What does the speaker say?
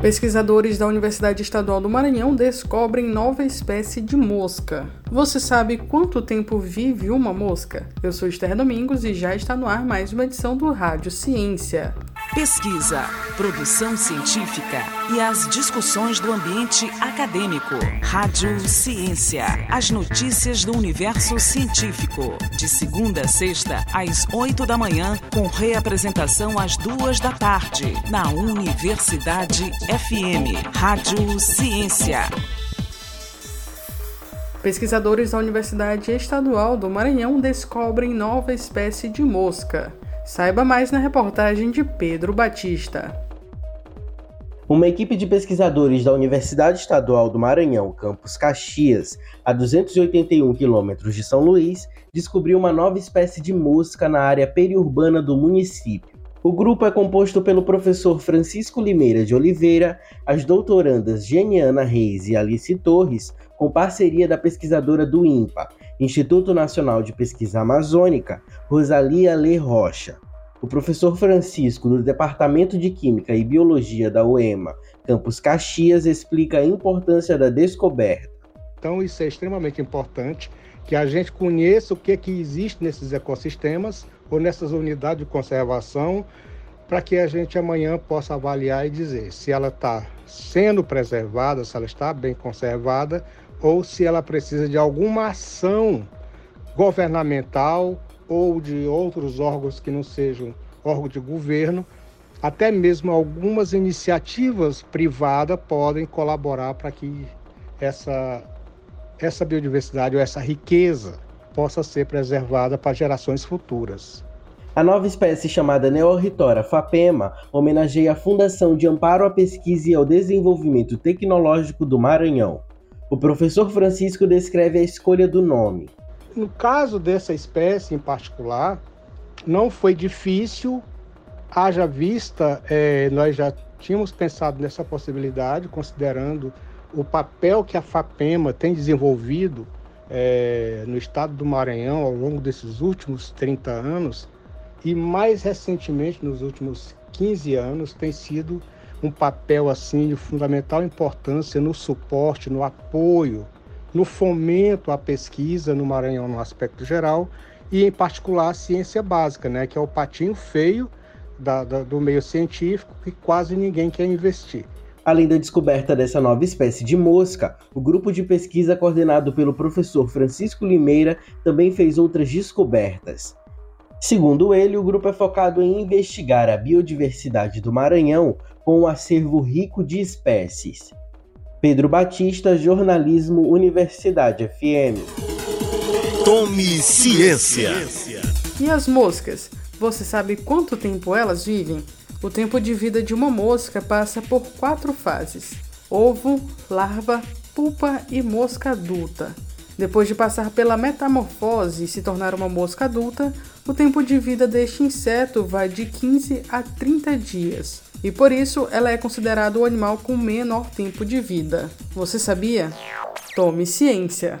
Pesquisadores da Universidade Estadual do Maranhão descobrem nova espécie de mosca. Você sabe quanto tempo vive uma mosca? Eu sou Esther Domingos e já está no ar mais uma edição do Rádio Ciência. Pesquisa, produção científica e as discussões do ambiente acadêmico. Rádio Ciência. As notícias do universo científico. De segunda a sexta, às oito da manhã, com reapresentação às duas da tarde, na Universidade FM. Rádio Ciência. Pesquisadores da Universidade Estadual do Maranhão descobrem nova espécie de mosca. Saiba mais na reportagem de Pedro Batista. Uma equipe de pesquisadores da Universidade Estadual do Maranhão, campus Caxias, a 281 quilômetros de São Luís, descobriu uma nova espécie de mosca na área periurbana do município. O grupo é composto pelo professor Francisco Limeira de Oliveira, as doutorandas Geniana Reis e Alice Torres, com parceria da pesquisadora do INPA, Instituto Nacional de Pesquisa Amazônica, Rosalia Le Rocha. O professor Francisco, do Departamento de Química e Biologia da UEMA, Campus Caxias, explica a importância da descoberta. Então, isso é extremamente importante que a gente conheça o que, é que existe nesses ecossistemas ou nessas unidades de conservação, para que a gente amanhã possa avaliar e dizer se ela está sendo preservada, se ela está bem conservada ou se ela precisa de alguma ação governamental ou de outros órgãos que não sejam órgãos de governo, até mesmo algumas iniciativas privadas podem colaborar para que essa, essa biodiversidade ou essa riqueza possa ser preservada para gerações futuras. A nova espécie chamada Neorhitora fapema homenageia a Fundação de Amparo à Pesquisa e ao Desenvolvimento Tecnológico do Maranhão. O professor Francisco descreve a escolha do nome. No caso dessa espécie em particular, não foi difícil, haja vista, é, nós já tínhamos pensado nessa possibilidade, considerando o papel que a FAPEMA tem desenvolvido é, no estado do Maranhão ao longo desses últimos 30 anos e mais recentemente, nos últimos 15 anos, tem sido um papel assim de fundamental importância no suporte, no apoio, no fomento à pesquisa no Maranhão no aspecto geral e em particular a ciência básica, né, que é o patinho feio da, da, do meio científico que quase ninguém quer investir. Além da descoberta dessa nova espécie de mosca, o grupo de pesquisa coordenado pelo professor Francisco Limeira também fez outras descobertas. Segundo ele, o grupo é focado em investigar a biodiversidade do Maranhão com um acervo rico de espécies. Pedro Batista, Jornalismo Universidade FM. Tome ciência. E as moscas? Você sabe quanto tempo elas vivem? O tempo de vida de uma mosca passa por quatro fases: ovo, larva, pupa e mosca adulta. Depois de passar pela metamorfose e se tornar uma mosca adulta, o tempo de vida deste inseto vai de 15 a 30 dias. E por isso ela é considerada o animal com menor tempo de vida. Você sabia? Tome ciência!